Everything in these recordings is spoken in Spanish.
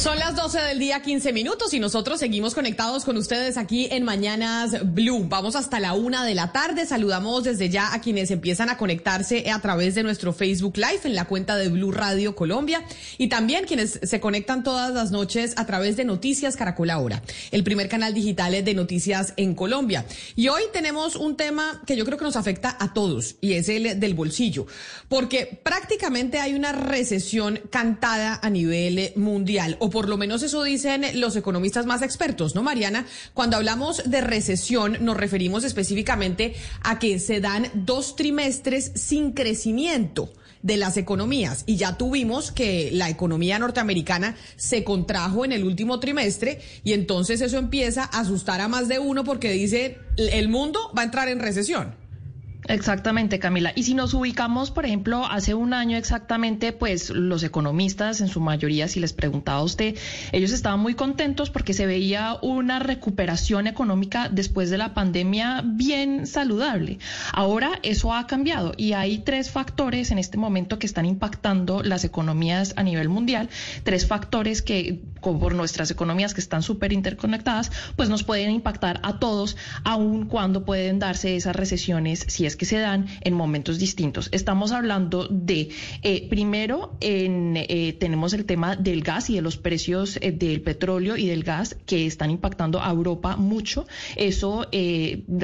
Son las 12 del día, 15 minutos, y nosotros seguimos conectados con ustedes aquí en Mañanas Blue. Vamos hasta la una de la tarde. Saludamos desde ya a quienes empiezan a conectarse a través de nuestro Facebook Live en la cuenta de Blue Radio Colombia y también quienes se conectan todas las noches a través de Noticias Caracol Ahora, el primer canal digital de noticias en Colombia. Y hoy tenemos un tema que yo creo que nos afecta a todos y es el del bolsillo, porque prácticamente hay una recesión cantada a nivel mundial por lo menos eso dicen los economistas más expertos, ¿no, Mariana? Cuando hablamos de recesión, nos referimos específicamente a que se dan dos trimestres sin crecimiento de las economías y ya tuvimos que la economía norteamericana se contrajo en el último trimestre y entonces eso empieza a asustar a más de uno porque dice el mundo va a entrar en recesión. Exactamente, Camila. Y si nos ubicamos, por ejemplo, hace un año exactamente, pues los economistas, en su mayoría, si les preguntaba a usted, ellos estaban muy contentos porque se veía una recuperación económica después de la pandemia bien saludable. Ahora eso ha cambiado y hay tres factores en este momento que están impactando las economías a nivel mundial, tres factores que por nuestras economías que están súper interconectadas, pues nos pueden impactar a todos, aun cuando pueden darse esas recesiones si es que se dan en momentos distintos. Estamos hablando de, eh, primero, en, eh, tenemos el tema del gas y de los precios eh, del petróleo y del gas que están impactando a Europa mucho. Eso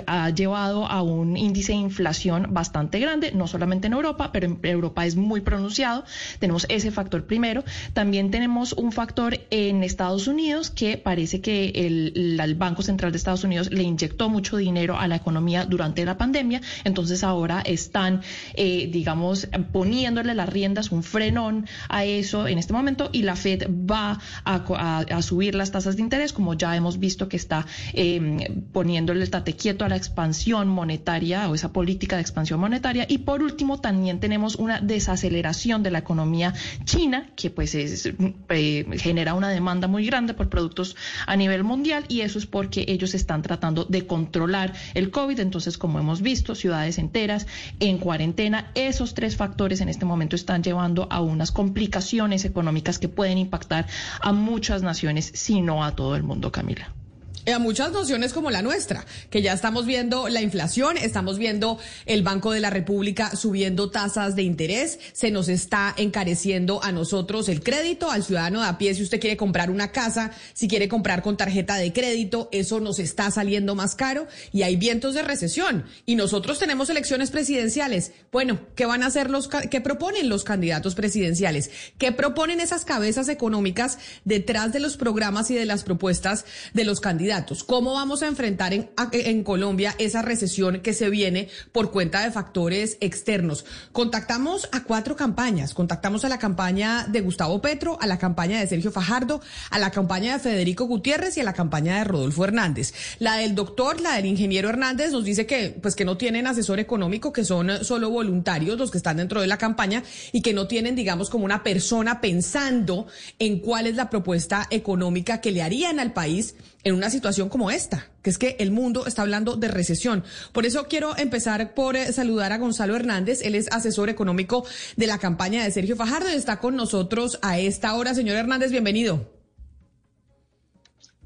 ha llevado a un índice de inflación bastante grande, no solamente en Europa, pero en Europa es muy pronunciado. Tenemos ese factor primero. También tenemos un factor en Estados Unidos que parece que el, el Banco Central de Estados Unidos le inyectó mucho dinero a la economía durante la pandemia. Entonces, entonces ahora están, eh, digamos, poniéndole las riendas, un frenón a eso en este momento y la Fed va a, subir las tasas de interés, como ya hemos visto que está em, poniéndole el tate quieto a la expansión monetaria o esa política de expansión monetaria. Y por último, también tenemos una desaceleración de la economía china, que pues es, eh, genera una demanda muy grande por productos a nivel mundial y eso es porque ellos están tratando de controlar el COVID. Entonces, como hemos visto, ciudades enteras en cuarentena. Esos tres factores en este momento están llevando a unas complicaciones económicas que pueden impactar a muchas naciones, si no a todo el mundo, Camila a muchas naciones como la nuestra, que ya estamos viendo la inflación, estamos viendo el Banco de la República subiendo tasas de interés, se nos está encareciendo a nosotros el crédito, al ciudadano de a pie, si usted quiere comprar una casa, si quiere comprar con tarjeta de crédito, eso nos está saliendo más caro y hay vientos de recesión. Y nosotros tenemos elecciones presidenciales. Bueno, ¿qué van a hacer los, qué proponen los candidatos presidenciales? ¿Qué proponen esas cabezas económicas detrás de los programas y de las propuestas de los candidatos? ¿Cómo vamos a enfrentar en, en Colombia esa recesión que se viene por cuenta de factores externos? Contactamos a cuatro campañas. Contactamos a la campaña de Gustavo Petro, a la campaña de Sergio Fajardo, a la campaña de Federico Gutiérrez y a la campaña de Rodolfo Hernández. La del doctor, la del ingeniero Hernández nos dice que pues que no tienen asesor económico, que son solo voluntarios los que están dentro de la campaña y que no tienen, digamos, como una persona pensando en cuál es la propuesta económica que le harían al país en una situación como esta, que es que el mundo está hablando de recesión. Por eso quiero empezar por eh, saludar a Gonzalo Hernández. Él es asesor económico de la campaña de Sergio Fajardo y está con nosotros a esta hora. Señor Hernández, bienvenido.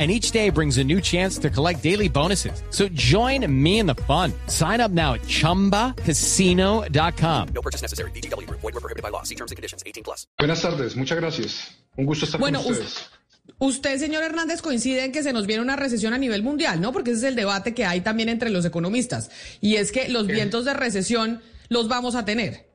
and each day brings a new chance to collect daily bonuses. So join me in the fun. Sign up now at ChumbaCasino.com. No purchase necessary. Void were prohibited by law. See terms and conditions. 18 plus. Buenas tardes, muchas gracias. Un gusto estar Bueno, con us- ustedes. usted, señor Hernández, coincide en que se nos viene una recesión a nivel mundial, ¿no? Porque ese es el debate que hay también entre los economistas. Y es que los vientos de recesión los vamos a tener.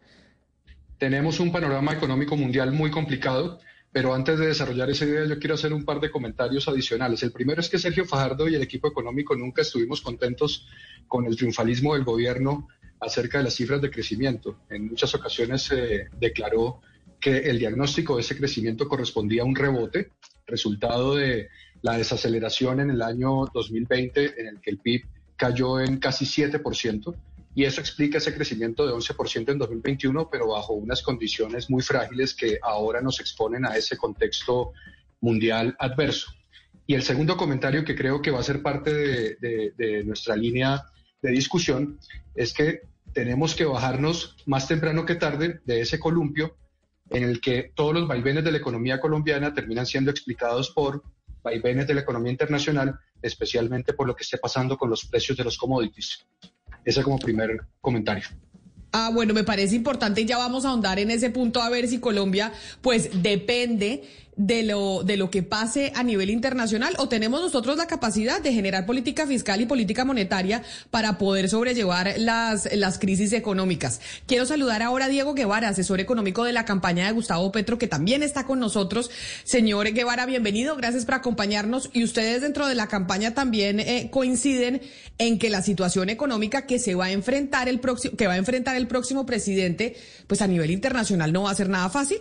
Tenemos un panorama económico mundial muy complicado, pero antes de desarrollar esa idea yo quiero hacer un par de comentarios adicionales. El primero es que Sergio Fajardo y el equipo económico nunca estuvimos contentos con el triunfalismo del gobierno acerca de las cifras de crecimiento. En muchas ocasiones se declaró que el diagnóstico de ese crecimiento correspondía a un rebote, resultado de la desaceleración en el año 2020 en el que el PIB cayó en casi 7%. Y eso explica ese crecimiento de 11% en 2021, pero bajo unas condiciones muy frágiles que ahora nos exponen a ese contexto mundial adverso. Y el segundo comentario que creo que va a ser parte de, de- nuestra línea de discusión es que tenemos que bajarnos más temprano que tarde de ese columpio en el que todos los vaivenes de la economía colombiana terminan siendo explicados por vaivenes de la economía internacional, especialmente por lo que esté pasando con los precios de los commodities. Ese como primer comentario. Ah, bueno, me parece importante y ya vamos a ahondar en ese punto a ver si Colombia, pues depende de lo, de lo que pase a nivel internacional o tenemos nosotros la capacidad de generar política fiscal y política monetaria para poder sobrellevar las, las crisis económicas. Quiero saludar ahora a Diego Guevara, asesor económico de la campaña de Gustavo Petro, que también está con nosotros. Señor Guevara, bienvenido, gracias por acompañarnos. Y ustedes dentro de la campaña también eh, coinciden en que la situación económica que se va a enfrentar el próximo, que va a enfrentar el próximo presidente, pues a nivel internacional no va a ser nada fácil.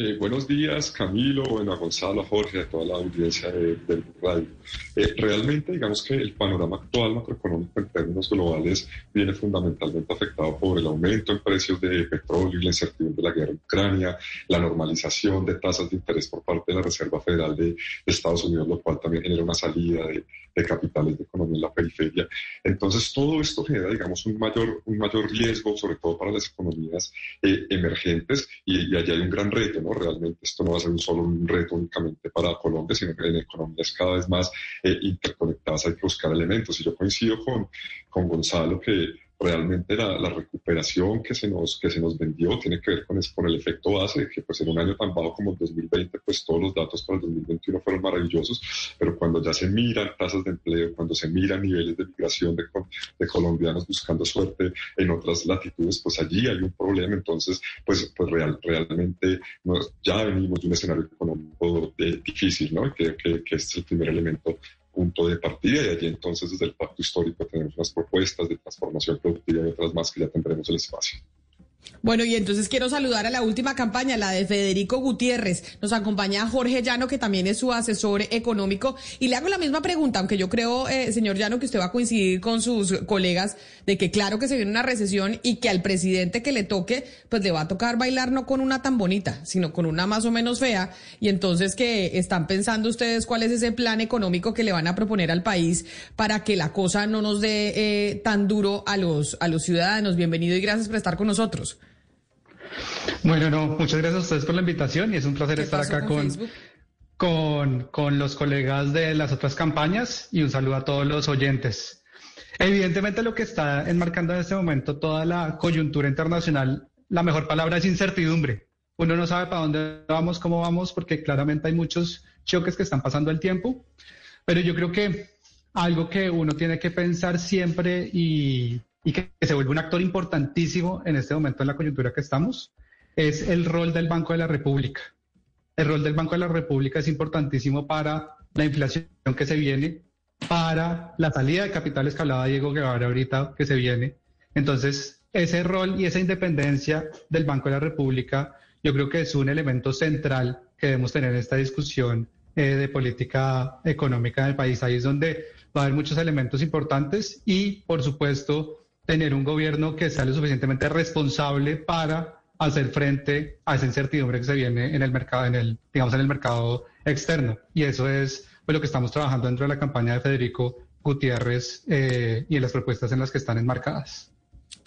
Eh, buenos días, Camilo, bueno, a Gonzalo, a Jorge, a toda la audiencia de- del radio. Eh, realmente, digamos que el panorama actual macroeconómico en términos globales viene fundamentalmente afectado por el aumento en precios de petróleo y la incertidumbre de la guerra en Ucrania, la normalización de tasas de interés por parte de la Reserva Federal de, Estados Unidos, lo cual también genera una salida de, capitales de economía en la periferia. Entonces, todo esto genera, digamos, un mayor, un mayor riesgo, sobre todo para las economías eh, emergentes, y, y hay un gran reto. Realmente esto no va a ser un solo un reto únicamente para Colombia, sino que en economías cada vez más eh, interconectadas hay que buscar elementos. Y yo coincido con, con Gonzalo que realmente la, la recuperación que se, nos, que se nos vendió tiene que ver con, con el efecto base, que pues en un año tan bajo como el 2020, pues todos los datos para el 2021 fueron maravillosos, pero cuando ya se miran tasas de empleo, cuando se miran niveles de migración de, de colombianos buscando suerte en otras latitudes, pues allí hay un problema. Entonces, pues, pues real, realmente ya venimos de un escenario económico de- difícil, ¿no? Creo que, que este es el primer elemento punto de partida y allí entonces desde el pacto histórico tenemos unas propuestas de transformación productiva y otras más que ya tendremos el espacio. Bueno, y entonces quiero saludar a la última campaña, la de Federico Gutiérrez. Nos acompaña Jorge Llano, que también es su asesor económico. Y le hago la misma pregunta, aunque yo creo, eh, señor Llano, que usted va a coincidir con sus colegas de que claro que se viene una recesión y que al presidente que le toque, pues le va a tocar bailar no con una tan bonita, sino con una más o menos fea. Y entonces que están pensando ustedes cuál es ese plan económico que le van a proponer al país para que la cosa no nos dé eh, tan duro a los, a los ciudadanos. Bienvenido y gracias por estar con nosotros. Bueno, no, muchas gracias a ustedes por la invitación y es un placer ¿Qué estar acá con con, con los colegas de las otras campañas y un saludo a todos los oyentes. Evidentemente lo que está enmarcando en este momento toda la coyuntura internacional, la mejor palabra es incertidumbre. Uno no sabe para dónde vamos, cómo vamos, porque claramente hay muchos choques que están pasando el tiempo, pero yo creo que algo que uno tiene que pensar siempre y, y que se vuelve un actor importantísimo en este momento en la coyuntura que estamos es el rol del Banco de la República. El rol del Banco de la República es importantísimo para la inflación que se viene, para la salida de capitales que hablaba Diego Guevara ahorita que se viene. Entonces, ese rol y esa independencia del Banco de la República, yo creo que es un elemento central que debemos tener en esta discusión eh, de política económica del país. Ahí es donde va a haber muchos elementos importantes y, por supuesto, tener un gobierno que sea lo suficientemente responsable para hacer frente a esa incertidumbre que se viene en el mercado, en el, digamos, en el mercado externo. Y eso es pues, lo que estamos trabajando dentro de la campaña de Federico Gutiérrez eh, y en las propuestas en las que están enmarcadas.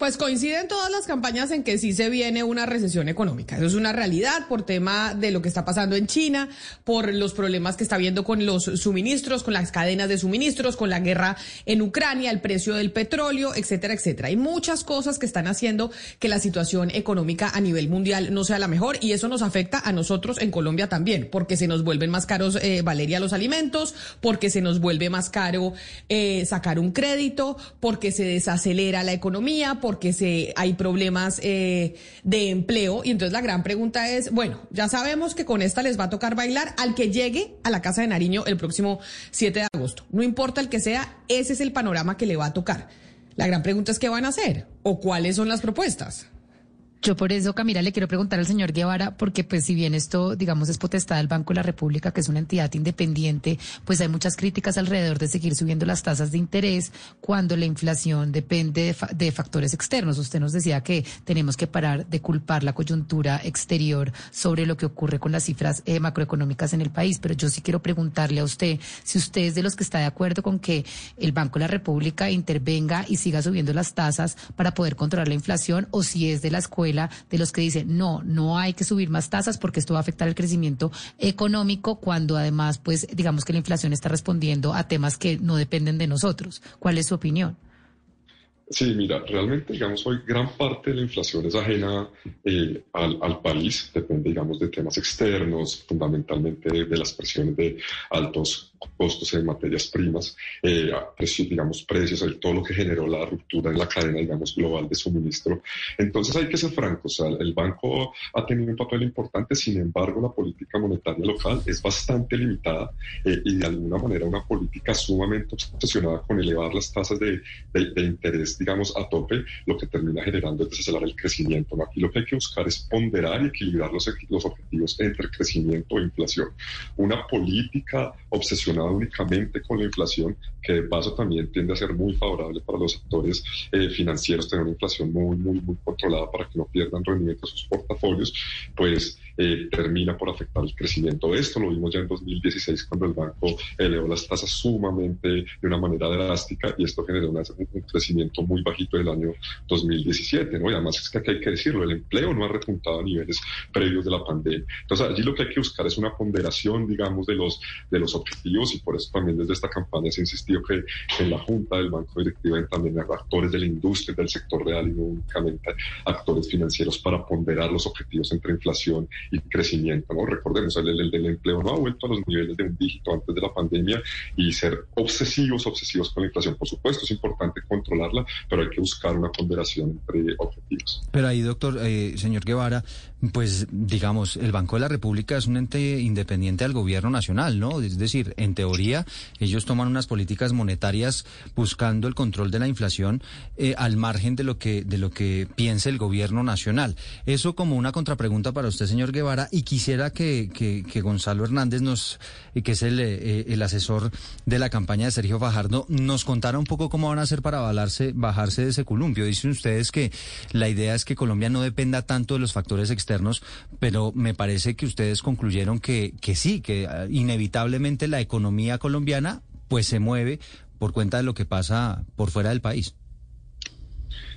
Pues coinciden todas las campañas en que sí se viene una recesión económica. Eso es una realidad por tema de lo que está pasando en China, por los problemas que está habiendo con los suministros, con las cadenas de suministros, con la guerra en Ucrania, el precio del petróleo, etcétera, etcétera. Hay muchas cosas que están haciendo que la situación económica a nivel mundial no sea la mejor y eso nos afecta a nosotros en Colombia también, porque se nos vuelven más caros, eh, Valeria, los alimentos, porque se nos vuelve más caro eh, sacar un crédito, porque se desacelera la economía, porque se, hay problemas eh, de empleo. Y entonces la gran pregunta es, bueno, ya sabemos que con esta les va a tocar bailar al que llegue a la Casa de Nariño el próximo 7 de agosto. No importa el que sea, ese es el panorama que le va a tocar. La gran pregunta es qué van a hacer o cuáles son las propuestas. Yo por eso, Camila, le quiero preguntar al señor Guevara, porque pues si bien esto, digamos, es potestad del Banco de la República, que es una entidad independiente, pues hay muchas críticas alrededor de seguir subiendo las tasas de interés cuando la inflación depende de, factores externos. Usted nos decía que tenemos que parar de culpar la coyuntura exterior sobre lo que ocurre con las cifras eh, macroeconómicas en el país, pero yo sí quiero preguntarle a usted si usted es de los que está de acuerdo con que el Banco de la República intervenga y siga subiendo las tasas para poder controlar la inflación o si es de la escuela de los que dicen, no, no hay que subir más tasas porque esto va a afectar el crecimiento económico cuando además, pues, digamos que la inflación está respondiendo a temas que no dependen de nosotros. ¿Cuál es su opinión? Sí, mira, realmente, digamos, hoy gran parte de la inflación es ajena eh, al, país, depende, digamos, de temas externos, fundamentalmente de, las presiones de altos costos en materias primas, eh, digamos, precios, todo lo que generó la ruptura en la cadena, digamos, global de suministro. Entonces hay que ser francos, o sea, el banco ha tenido un papel importante, sin embargo, la política monetaria local es bastante limitada eh, y de alguna manera una política sumamente obsesionada con elevar las tasas de, de interés digamos, a tope, lo que termina generando es desacelerar el crecimiento. Aquí lo que hay que buscar es ponderar y equilibrar los, los objetivos entre crecimiento e inflación. Una política obsesionada únicamente con la inflación, que de paso también tiende a ser muy favorable para los actores eh, financieros, tener una inflación muy, muy, muy controlada para que no pierdan rendimiento a sus portafolios, pues eh, termina por afectar el crecimiento. Esto lo vimos ya en 2016 cuando el banco elevó las tasas sumamente de una manera drástica y esto generó un crecimiento muy bajito del año 2017. ¿no? Y además es que aquí hay que decirlo, el empleo no ha repuntado a niveles previos de la pandemia. Entonces allí lo que hay que buscar es una ponderación, digamos, de los, de los objetivos y por eso también desde esta campaña se ha insistido que en la Junta del Banco Directivo hay también actores de la industria, del sector real y no únicamente actores financieros para ponderar los objetivos entre inflación y crecimiento. ¿no? Recordemos, el, el, empleo no ha vuelto a los niveles de un dígito antes de la pandemia y ser obsesivos, obsesivos con la inflación. Por supuesto, es importante controlarla, pero hay que buscar una ponderación entre objetivos. Pero ahí, doctor, eh, señor Guevara, pues digamos, el Banco de la República es un ente independiente al gobierno nacional, ¿no? Es decir, en teoría, ellos toman unas políticas monetarias buscando el control de la inflación eh, al margen de lo que de lo que piense el gobierno nacional. Eso como una contrapregunta para usted, señor Guevara, y quisiera que, que, Gonzalo Hernández nos, que es el, eh, el asesor de la campaña de Sergio Fajardo, nos contara un poco cómo van a hacer para bajarse, bajarse de ese columpio. Dicen ustedes que la idea es que Colombia no dependa tanto de los factores externos pero me parece que ustedes concluyeron que, que sí, que ah, inevitablemente la economía colombiana pues se mueve por cuenta de lo que pasa por fuera del país.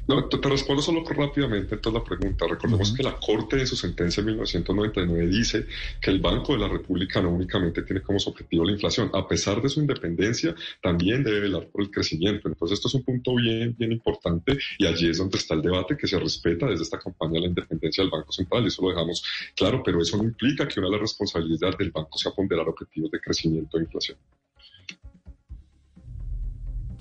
No, te, respondo solo rápidamente a la pregunta. Recordemos que la Corte de su sentencia en 1999 dice que el Banco de la República no únicamente tiene como objetivo la inflación, a pesar de su independencia, también debe velar por el crecimiento. Entonces, esto es un punto bien, bien importante y allí es donde está el debate que se respeta desde esta campaña la independencia del Banco Central y eso lo dejamos claro, pero eso no implica que una de las responsabilidades del banco sea ponderar objetivos de crecimiento e inflación.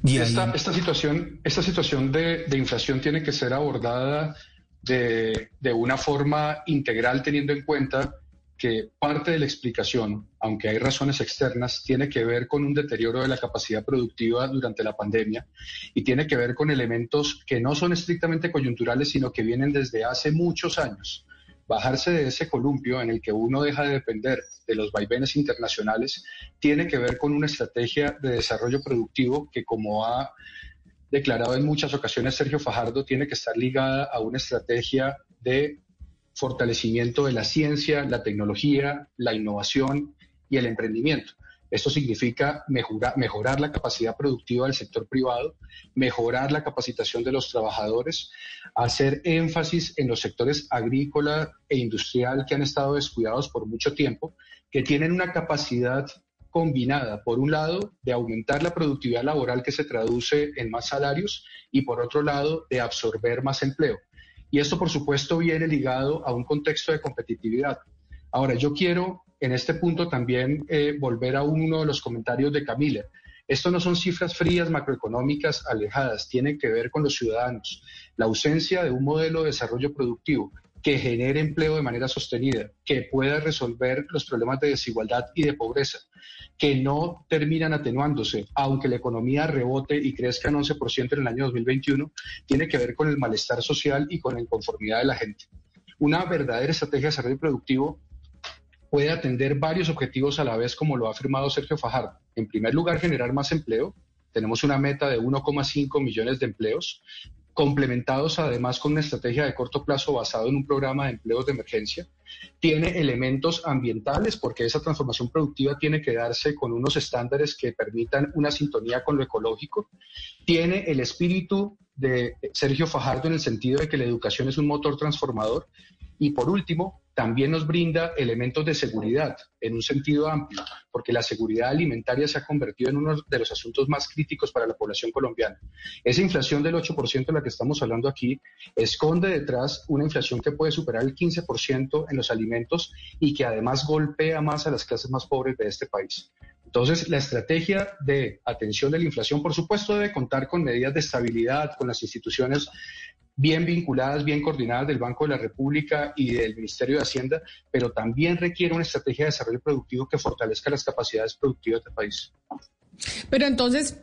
Esta, situación, esta situación de, inflación tiene que ser abordada de, una forma integral teniendo en cuenta que parte de la explicación, aunque hay razones externas, tiene que ver con un deterioro de la capacidad productiva durante la pandemia y tiene que ver con elementos que no son estrictamente coyunturales, sino que vienen desde hace muchos años bajarse de ese columpio en el que uno deja de depender de los vaivenes internacionales tiene que ver con una estrategia de desarrollo productivo que, como ha declarado en muchas ocasiones Sergio Fajardo, tiene que estar ligada a una estrategia de fortalecimiento de la ciencia, la tecnología, la innovación y el emprendimiento. Esto significa mejorar, la capacidad productiva del sector privado, mejorar la capacitación de los trabajadores, hacer énfasis en los sectores agrícola e industrial que han estado descuidados por mucho tiempo, que tienen una capacidad combinada, por un lado, de aumentar la productividad laboral que se traduce en más salarios y por otro lado, de absorber más empleo. Y esto, por supuesto, viene ligado a un contexto de competitividad. Ahora, yo quiero en este punto también eh, volver a uno de los comentarios de Camila. Esto no son cifras frías macroeconómicas alejadas, tienen que ver con los ciudadanos. La ausencia de un modelo de desarrollo productivo que genere empleo de manera sostenida, que pueda resolver los problemas de desigualdad y de pobreza, que no terminan atenuándose, aunque la economía rebote y crezca en 11% en el año 2021, tiene que ver con el malestar social y con la inconformidad de la gente. Una verdadera estrategia de desarrollo productivo puede atender varios objetivos a la vez, como lo ha afirmado Sergio Fajardo. En primer lugar, generar más empleo. Tenemos una meta de 1,5 millones de empleos complementados además con una estrategia de corto plazo basado en un programa de empleos de emergencia. Tiene elementos ambientales porque esa transformación productiva tiene que darse con unos estándares que permitan una sintonía con lo ecológico. Tiene el espíritu de Sergio Fajardo en el sentido de que la educación es un motor transformador. Y por último, también nos brinda elementos de seguridad en un sentido amplio, porque la seguridad alimentaria se ha convertido en uno de los asuntos más críticos para la población colombiana. Esa inflación del 8% de la que estamos hablando aquí esconde detrás una inflación que puede superar el 15% en los alimentos y que además golpea más a las clases más pobres de este país. Entonces, la estrategia de atención de la inflación, por supuesto, debe contar con medidas de estabilidad, con las instituciones bien vinculadas, bien coordinadas del Banco de la República y del Ministerio de Hacienda, pero también requiere una estrategia de desarrollo productivo que fortalezca las capacidades productivas del país. Pero entonces,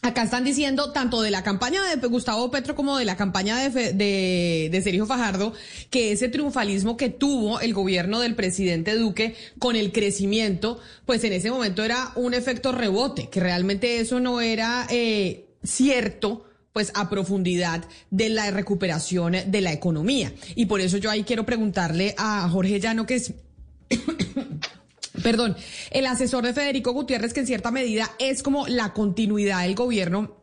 Acá están diciendo, tanto de la campaña de Gustavo Petro como de la campaña de, de, de, Sergio Fajardo, que ese triunfalismo que tuvo el gobierno del presidente Duque con el crecimiento, pues en ese momento era un efecto rebote, que realmente eso no era eh, cierto pues a profundidad de la recuperación de la economía. Y por eso yo ahí quiero preguntarle a Jorge Llano, que es perdón, el asesor de Federico Gutiérrez, que en cierta medida es como la continuidad del gobierno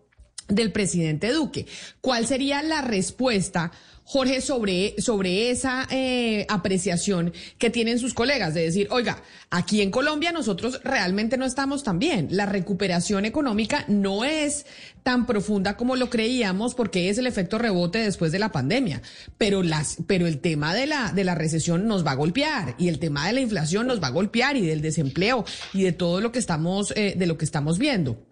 del presidente Duque. ¿Cuál sería la respuesta Jorge, sobre, sobre esa eh, apreciación que tienen sus colegas de decir, oiga, aquí en Colombia nosotros realmente no estamos tan bien. La recuperación económica no es tan profunda como lo creíamos porque es el efecto rebote después de la pandemia. Pero las, pero el tema de la, de la recesión nos va a golpear y el tema de la inflación nos va a golpear y del desempleo y de todo lo que estamos, eh, de lo que estamos viendo.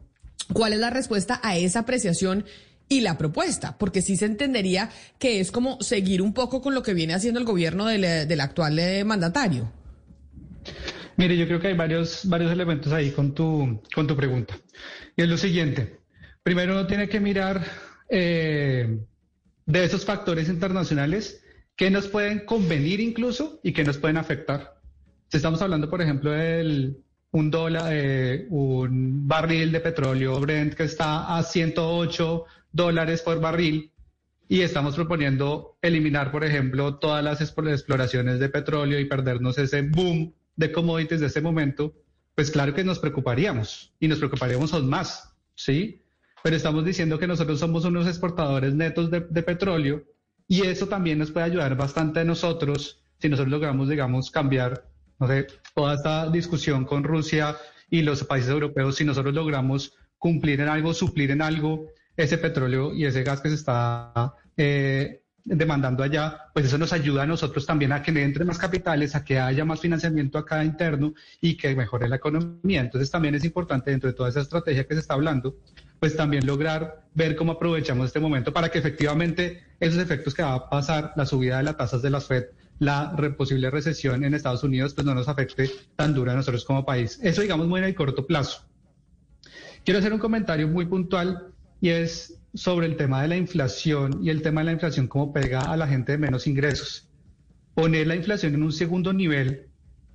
¿Cuál es la respuesta a esa apreciación? Y la propuesta, porque sí se entendería que es como seguir un poco con lo que viene haciendo el gobierno del, del actual eh, mandatario. Mire, yo creo que hay varios, varios elementos ahí con tu, con tu pregunta. Y es lo siguiente. Primero uno tiene que mirar eh, de esos factores internacionales que nos pueden convenir incluso y que nos pueden afectar. Si estamos hablando, por ejemplo, del un dólar, eh, un barril de petróleo Brent que está a 108 dólares por barril y estamos proponiendo eliminar, por ejemplo, todas las exploraciones de petróleo y perdernos ese boom de commodities de ese momento, pues claro que nos preocuparíamos y nos preocuparíamos aún más, ¿sí? Pero estamos diciendo que nosotros somos unos exportadores netos de, de petróleo y eso también nos puede ayudar bastante a nosotros si nosotros logramos, digamos, cambiar, no sé, toda esta discusión con Rusia y los países europeos, si nosotros logramos cumplir en algo, suplir en algo ese petróleo y ese gas que se está eh, demandando allá, pues eso nos ayuda a nosotros también a que le entren más capitales, a que haya más financiamiento acá interno y que mejore la economía. Entonces también es importante dentro de toda esa estrategia que se está hablando, pues también lograr ver cómo aprovechamos este momento para que efectivamente esos efectos que va a pasar, la subida de las tasas de las FED, la posible recesión en Estados Unidos, pues no nos afecte tan duro a nosotros como país. Eso digamos muy en el corto plazo. Quiero hacer un comentario muy puntual y es sobre el tema de la inflación y el tema de la inflación cómo pega a la gente de menos ingresos. Poner la inflación en un segundo nivel,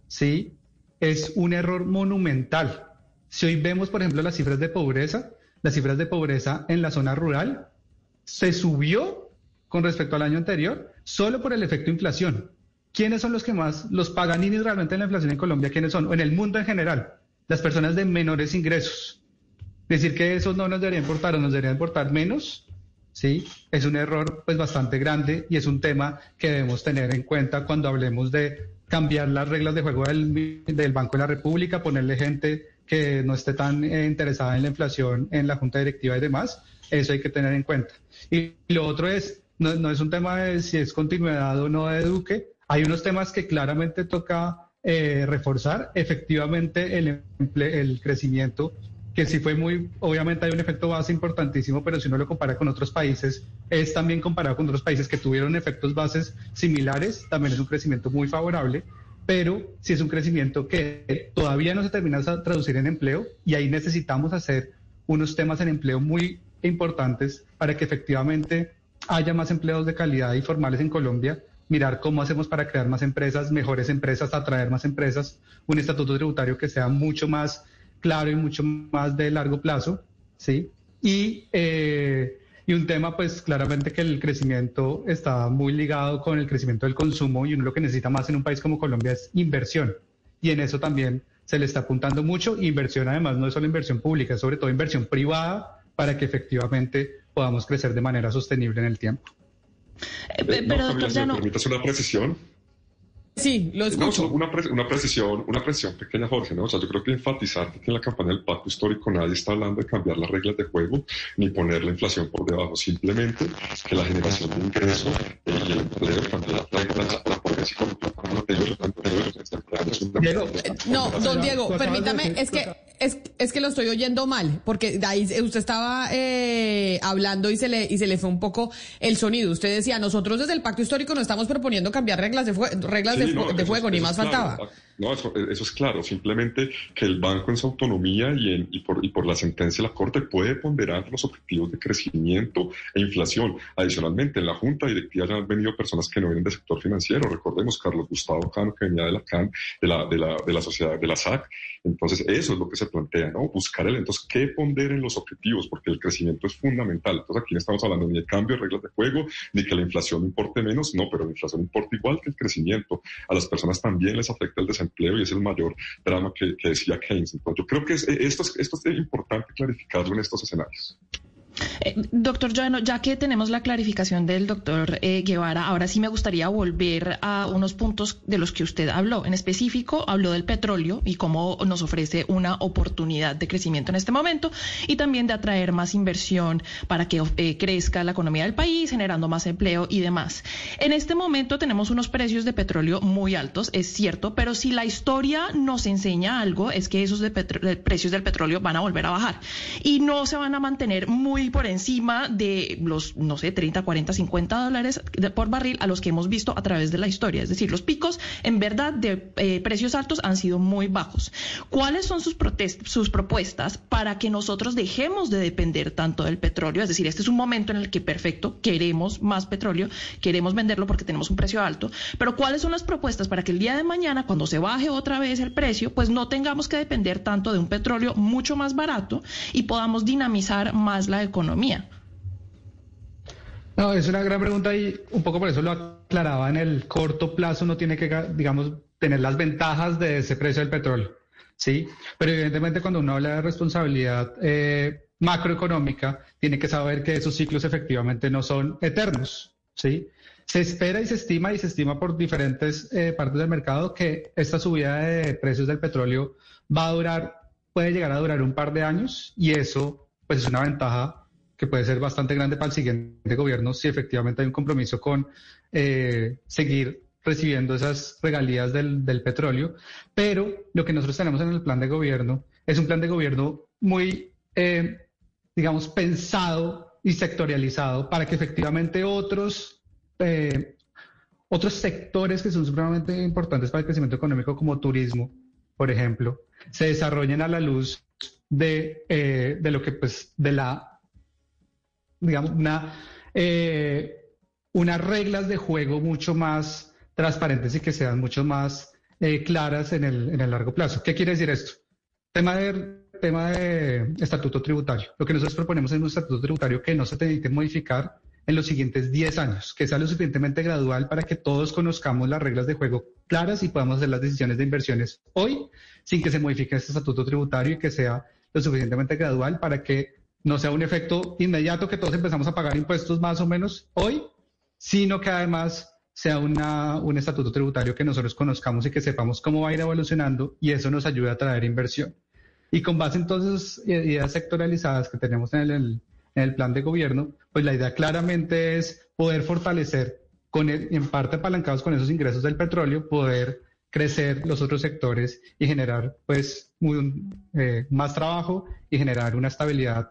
¿sí? Es un error monumental. Si hoy vemos, por ejemplo, las cifras de pobreza, las cifras de pobreza en la zona rural se subió con respecto al año anterior solo por el efecto inflación. ¿quiénes son los que más, los paganinis realmente en la inflación en Colombia, quiénes son? O en el mundo en general, las personas de menores ingresos. Decir que eso no nos debería importar o nos debería importar menos, ¿sí? Es un error pues bastante grande y es un tema que debemos tener en cuenta cuando hablemos de cambiar las reglas de juego del, del Banco de la República, ponerle gente que no esté tan eh, interesada en la inflación en la Junta Directiva y demás. Eso hay que tener en cuenta. Y lo otro es, no, no es un tema de si es continuidad o no de Duque, hay unos temas que claramente toca eh, reforzar. Efectivamente, el, el crecimiento, que sí fue muy, obviamente hay un efecto base importantísimo, pero si uno lo compara con otros países, es también comparado con otros países que tuvieron efectos bases similares, también es un crecimiento muy favorable pero si es un crecimiento que todavía no se termina de traducir en empleo y ahí necesitamos hacer unos temas en empleo muy importantes para que efectivamente haya más empleos de calidad y formales en Colombia mirar cómo hacemos para crear más empresas, mejores empresas, atraer más empresas, un estatuto tributario que sea mucho más claro y mucho más de largo plazo, ¿sí? Y, eh, y un tema, pues claramente que el crecimiento está muy ligado con el crecimiento del consumo y uno lo que necesita más en un país como Colombia es inversión. Y en eso también se le está apuntando mucho. Inversión además no es solo inversión pública, es sobre todo inversión privada para que efectivamente podamos crecer de manera sostenible en el tiempo. Eh, pero, doctor, ya no. ¿Permitas una precisión? Sí, lo escucho. No, una, una, precisión, una precisión pequeña, Jorge, ¿no? O sea, yo creo que enfatizar que en la campaña del pacto histórico nadie está hablando de cambiar las reglas de juego ni poner la inflación por debajo, simplemente que la generación de ingresos y el empleo las reglas, la pobreza Diego, no, don Diego, permítame, es que es, es que lo estoy oyendo mal, porque ahí usted estaba eh, hablando y se le y se le fue un poco el sonido. Usted decía, nosotros desde el Pacto Histórico no estamos proponiendo cambiar reglas de, reglas de, fuego, ni más faltaba. No, eso, es claro, simplemente que el banco en su autonomía y, en, y, por, y por la sentencia de la Corte puede ponderar los objetivos de crecimiento e inflación. Adicionalmente, en la Junta Directiva ya han venido personas que no vienen del sector financiero. Recordemos Carlos Gustavo Cano, que venía de la CAN, de la, de la, de la sociedad, de la SAC. Entonces, eso es lo que se plantea, ¿no? Buscar el, entonces, ¿qué ponderen los objetivos? Porque el crecimiento es fundamental. Entonces, aquí no estamos hablando ni de cambio de reglas de juego, ni que la inflación importe menos, no, pero la inflación importa igual que el crecimiento. A las personas también les afecta el desempleo empleo y es el mayor drama que, decía Keynes. Entonces, yo creo que esto, esto es importante clarificarlo en estos escenarios. Eh, doctor Joano, ya que tenemos la clarificación del doctor eh, Guevara, ahora sí me gustaría volver a unos puntos de los que usted habló. En específico, habló del petróleo y cómo nos ofrece una oportunidad de crecimiento en este momento y también de atraer más inversión para que eh, crezca la economía del país, generando más empleo y demás. En este momento tenemos unos precios de petróleo muy altos, es cierto, pero si la historia nos enseña algo, es que esos precios del petróleo van a volver a bajar y no se van a mantener muy por encima de los, no sé, 30, 40, 50 dólares por barril a los que hemos visto a través de la historia. Es decir, los picos en verdad de eh, precios altos han sido muy bajos. ¿Cuáles son sus, sus propuestas para que nosotros dejemos de depender tanto del petróleo? Es decir, este es un momento en el que, perfecto, queremos más petróleo, queremos venderlo porque tenemos un precio alto, pero ¿cuáles son las propuestas para que el día de mañana, cuando se baje otra vez el precio, pues no tengamos que depender tanto de un petróleo mucho más barato y podamos dinamizar más la economía? No, es una gran pregunta y un poco por eso lo aclaraba. En el corto plazo uno tiene que, digamos, tener las ventajas de ese precio del petróleo, ¿sí? Pero evidentemente cuando uno habla de responsabilidad eh, macroeconómica, tiene que saber que esos ciclos efectivamente no son eternos, ¿sí? Se espera y se estima y se estima por diferentes eh, partes del mercado que esta subida de precios del petróleo va a durar, puede llegar a durar un par de años y eso pues es una ventaja que puede ser bastante grande para el siguiente gobierno si efectivamente hay un compromiso con eh, seguir recibiendo esas regalías del, petróleo. Pero lo que nosotros tenemos en el plan de gobierno es un plan de gobierno muy, eh, digamos, pensado y sectorializado para que efectivamente otros, eh, otros sectores que son supremamente importantes para el crecimiento económico, como turismo, por ejemplo, se desarrollen a la luz de, de lo que, pues, de la digamos, una, eh, unas reglas de juego mucho más transparentes y que sean mucho más eh, claras en el, en el largo plazo. ¿Qué quiere decir esto? Tema de, tema de estatuto tributario. Lo que nosotros proponemos en un estatuto tributario que no se que modificar en los siguientes 10 años, que sea lo suficientemente gradual para que todos conozcamos las reglas de juego claras y podamos hacer las decisiones de inversiones hoy sin que se modifique este estatuto tributario y que sea lo suficientemente gradual para que no sea un efecto inmediato que todos empezamos a pagar impuestos más o menos hoy, sino que además sea un estatuto tributario que nosotros conozcamos y que sepamos cómo va a ir evolucionando y eso nos ayuda a traer inversión. Y con base en todas esas ideas sectoralizadas que tenemos en el, plan de gobierno, pues la idea claramente es poder fortalecer, con en parte apalancados con esos ingresos del petróleo, poder crecer los otros sectores y generar pues eh, más trabajo y generar una estabilidad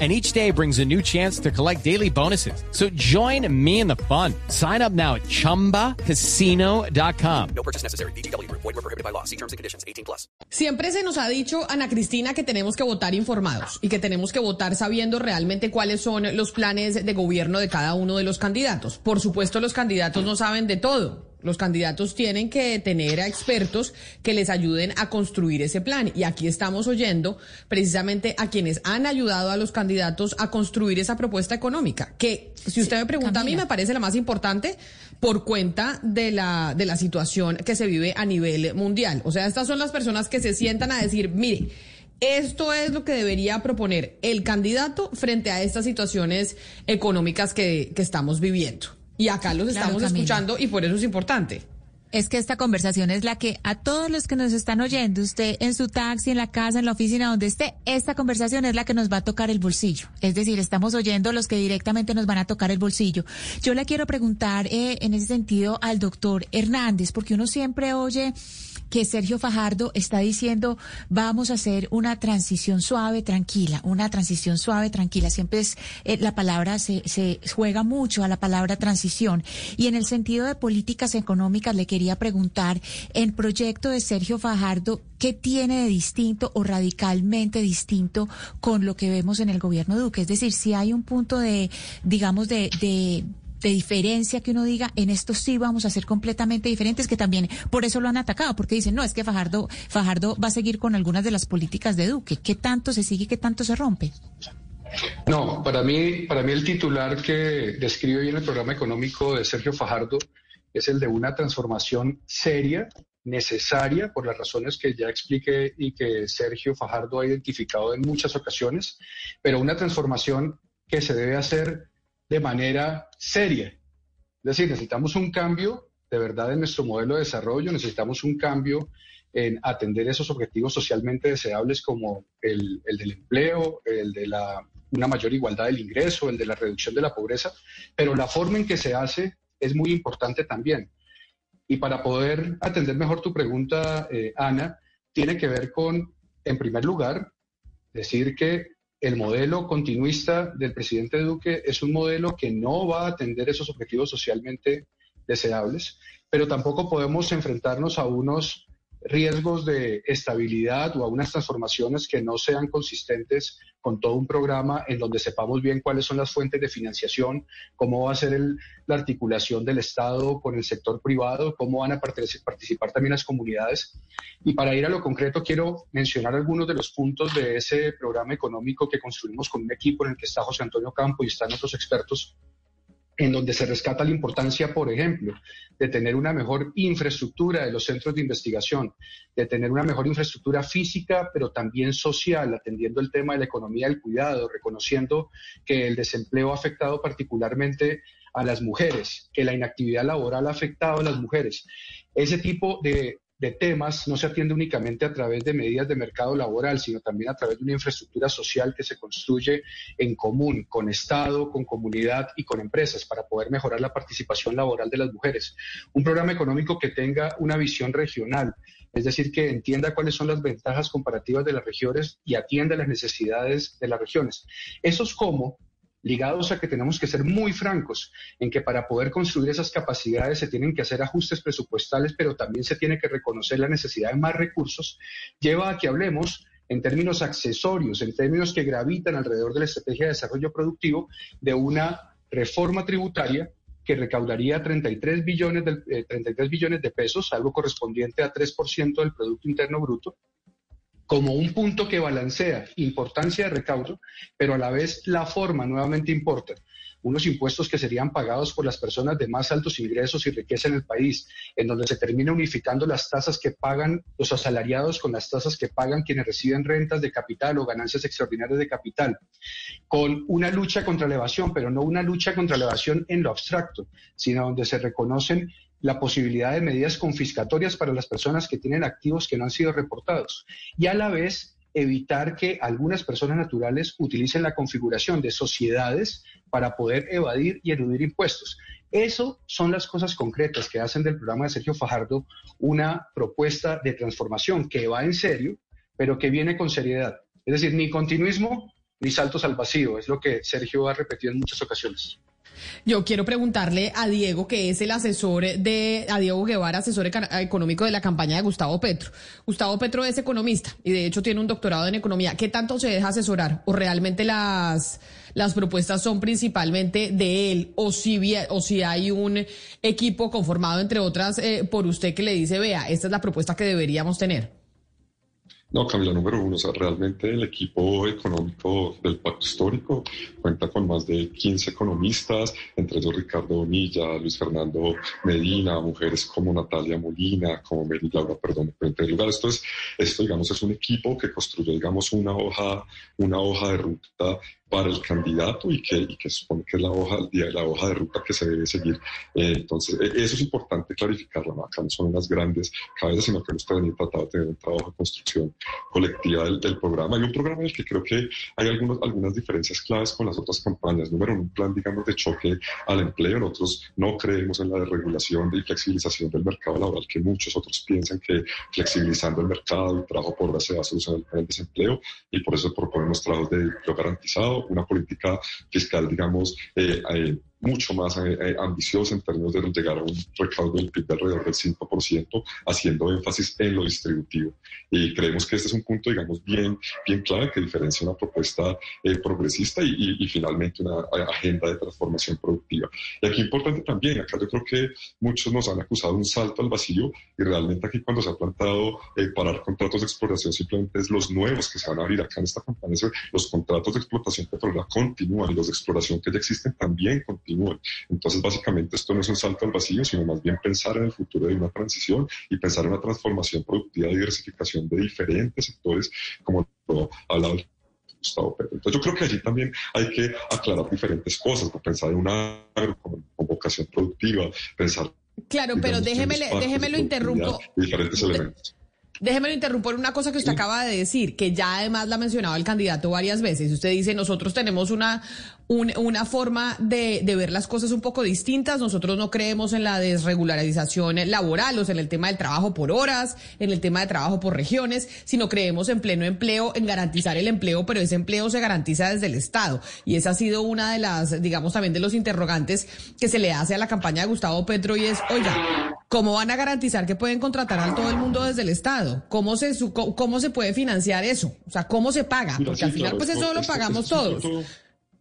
and each day brings a new chance to collect daily bonuses. So join me in the fun. Sign up now at ChumbaCasino.com. No purchase necessary. BGW. Void were prohibited by law. See terms and conditions. 18 plus. Siempre se nos ha dicho, Ana Cristina, que tenemos que votar informados y que tenemos que votar sabiendo realmente cuáles son los planes de gobierno de cada uno de los candidatos. Por supuesto, los candidatos no saben de todo. Los candidatos tienen que tener a expertos que les ayuden a construir ese plan. Y aquí estamos oyendo precisamente a quienes han ayudado a los candidatos a construir esa propuesta económica, que si usted me pregunta a mí me parece la más importante por cuenta de la, de la situación que se vive a nivel mundial. O sea, estas son las personas que se sientan a decir, mire, esto es lo que debería proponer el candidato frente a estas situaciones económicas que, que estamos viviendo. Y acá los estamos escuchando y por eso es importante. Es que esta conversación es la que a todos los que nos están oyendo, usted en su taxi, en la casa, en la oficina, donde esté, esta conversación es la que nos va a tocar el bolsillo. Es decir, estamos oyendo los que directamente nos van a tocar el bolsillo. Yo le quiero preguntar eh, en ese sentido al doctor Hernández, porque uno siempre oye que Sergio Fajardo está diciendo vamos a hacer una transición suave, tranquila, una transición suave, tranquila. Siempre es eh, la palabra se, se juega mucho a la palabra transición. Y en el sentido de políticas económicas le quería preguntar, en proyecto de Sergio Fajardo, ¿qué tiene de distinto o radicalmente distinto con lo que vemos en el gobierno Duque? Es decir, si hay un punto de, digamos, de, de de diferencia que uno diga, en esto sí vamos a ser completamente diferentes, que también por eso lo han atacado, porque dicen, no, es que Fajardo, Fajardo va a seguir con algunas de las políticas de Duque. ¿Qué tanto se sigue, qué tanto se rompe? No, para mí, para mí el titular que describe bien el programa económico de Sergio Fajardo es el de una transformación seria, necesaria, por las razones que ya expliqué y que Sergio Fajardo ha identificado en muchas ocasiones, pero una transformación que se debe hacer de manera seria. Es decir, necesitamos un cambio de verdad en nuestro modelo de desarrollo, necesitamos un cambio en atender esos objetivos socialmente deseables como el, del empleo, el de la, una mayor igualdad del ingreso, el de la reducción de la pobreza, pero la forma en que se hace es muy importante también. Y para poder atender mejor tu pregunta, eh, Ana, tiene que ver con, en primer lugar, decir que el modelo continuista del presidente Duque es un modelo que no va a atender esos objetivos socialmente deseables, pero tampoco podemos enfrentarnos a unos riesgos de estabilidad o a unas transformaciones que no sean consistentes con todo un programa en donde sepamos bien cuáles son las fuentes de financiación, cómo va a ser la articulación del Estado con el sector privado, cómo van a participar también las comunidades. Y para ir a lo concreto, quiero mencionar algunos de los puntos de ese programa económico que construimos con un equipo en el que está José Antonio Campo y están otros expertos en donde se rescata la importancia, por ejemplo, de tener una mejor infraestructura de los centros de investigación, de tener una mejor infraestructura física, pero también social, atendiendo el tema de la economía del cuidado, reconociendo que el desempleo ha afectado particularmente a las mujeres, que la inactividad laboral ha afectado a las mujeres. Ese tipo de de temas no se atiende únicamente a través de medidas de mercado laboral, sino también a través de una infraestructura social que se construye en común, con Estado, con comunidad y con empresas, para poder mejorar la participación laboral de las mujeres. Un programa económico que tenga una visión regional, es decir, que entienda cuáles son las ventajas comparativas de las regiones y atienda las necesidades de las regiones. Eso es como ligados a que tenemos que ser muy francos en que para poder construir esas capacidades se tienen que hacer ajustes presupuestales, pero también se tiene que reconocer la necesidad de más recursos, lleva a que hablemos en términos accesorios, en términos que gravitan alrededor de la estrategia de desarrollo productivo, de una reforma tributaria que recaudaría 33 billones de, 33 billones de pesos, algo correspondiente a 3% del Producto Interno Bruto, como un punto que balancea importancia de recaudo, pero a la vez la forma nuevamente importa. Unos impuestos que serían pagados por las personas de más altos ingresos y riqueza en el país, en donde se termina unificando las tasas que pagan los asalariados con las tasas que pagan quienes reciben rentas de capital o ganancias extraordinarias de capital, con una lucha contra la evasión, pero no una lucha contra la evasión en lo abstracto, sino donde se reconocen la posibilidad de medidas confiscatorias para las personas que tienen activos que no han sido reportados y a la vez evitar que algunas personas naturales utilicen la configuración de sociedades para poder evadir y eludir impuestos. Eso son las cosas concretas que hacen del programa de Sergio Fajardo una propuesta de transformación que va en serio, pero que viene con seriedad. Es decir, ni continuismo ni saltos al vacío, es lo que Sergio ha repetido en muchas ocasiones. Yo quiero preguntarle a Diego, que es el asesor de, a Diego Guevara, asesor económico de la campaña de Gustavo Petro. Gustavo Petro es economista y de hecho tiene un doctorado en economía. ¿Qué tanto se deja asesorar? ¿O realmente las, las propuestas son principalmente de él? ¿O si, o si hay un equipo conformado, entre otras, eh, por usted que le dice, vea, esta es la propuesta que deberíamos tener? No, Camila, número uno, o sea, realmente el equipo económico del Pacto Histórico cuenta con más de 15 economistas, entre ellos Ricardo Bonilla, Luis Fernando Medina, mujeres como Natalia Molina, como Mary Laura, perdón, en primer lugar. Esto, es, esto, digamos, es un equipo que construyó, digamos, una hoja, una hoja de ruta para el candidato y que, y que supone que es la hoja, la hoja de ruta que se debe seguir. Eh, entonces, e, eso es importante clarificarlo. Acá no son unas grandes cabezas, sino que hemos tratado de tener un trabajo de construcción colectiva del, programa. Hay un programa en el que creo que hay algunos, algunas diferencias claves con las otras campañas. Número uno, un plan, digamos, de choque al empleo. Nosotros no creemos en la desregulación y flexibilización del mercado laboral, que muchos otros piensan que flexibilizando el mercado y trabajo por hora se va a solucionar el desempleo y por eso proponemos trabajos de empleo garantizado una política fiscal, digamos, eh, eh, mucho más eh, eh, ambiciosa en términos de llegar a un recaudo del PIB de alrededor del 5%, haciendo énfasis en lo distributivo. Y creemos que este es un punto, digamos, bien, bien clave que diferencia una propuesta eh, progresista y, y, finalmente una agenda de transformación productiva. Y aquí importante también, acá yo creo que muchos nos han acusado un salto al vacío y realmente aquí cuando se ha plantado parar contratos de exploración simplemente es los nuevos que se van a abrir acá en esta campaña, los contratos de explotación petrolera continúan y los de exploración que ya existen también continúan entonces, básicamente, esto no es un salto al vacío, sino más bien pensar en el futuro de una transición y pensar en una transformación productiva y diversificación de diferentes sectores, como lo hablaba Gustavo Petro. Entonces, yo creo que allí también hay que aclarar diferentes cosas, pensar en una agro con, vocación productiva, pensar. Claro, pero déjeme, déjeme lo interrumpo. Diferentes elementos. Déjeme interrumpir una cosa que usted acaba de decir, que ya además la ha mencionado el candidato varias veces. Usted dice, nosotros tenemos una, una forma de, de, ver las cosas un poco distintas. Nosotros no creemos en la desregularización laboral, o sea, en el tema del trabajo por horas, en el tema de trabajo por regiones, sino creemos en pleno empleo, en garantizar el empleo, pero ese empleo se garantiza desde el Estado. Y esa ha sido una de las, digamos, también de los interrogantes que se le hace a la campaña de Gustavo Petro y es, oiga, ¿cómo van a garantizar que pueden contratar a todo el mundo desde el Estado? ¿Cómo se, cómo se puede financiar eso? O sea, ¿cómo se paga? Porque al final, pues eso lo pagamos todos.